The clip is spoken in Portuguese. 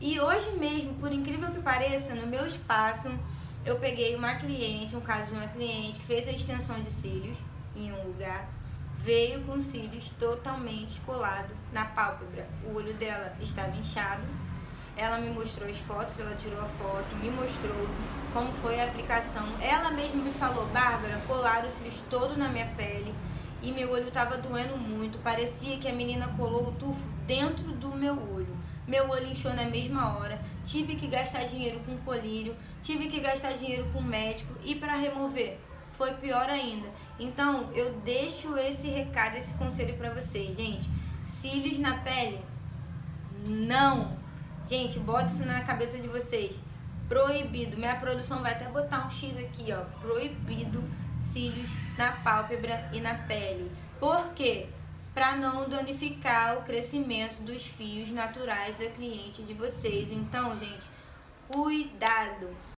E hoje mesmo, por incrível que pareça, no meu espaço, eu peguei uma cliente, um caso de uma cliente que fez a extensão de cílios em um lugar, veio com cílios totalmente colado na pálpebra. O olho dela estava inchado. Ela me mostrou as fotos, ela tirou a foto, me mostrou como foi a aplicação. Ela mesma me falou, Bárbara, colaram os cílios todo na minha pele e meu olho estava doendo muito. Parecia que a menina colou o tufo dentro do meu olho. Meu olho inchou na mesma hora. Tive que gastar dinheiro com colírio, tive que gastar dinheiro com médico e para remover foi pior ainda. Então, eu deixo esse recado, esse conselho para vocês, gente. Cílios na pele? Não. Gente, bota isso na cabeça de vocês. Proibido. Minha produção vai até botar um X aqui, ó. Proibido cílios na pálpebra e na pele. Por quê? Para não danificar o crescimento dos fios naturais da cliente de vocês. Então, gente, cuidado.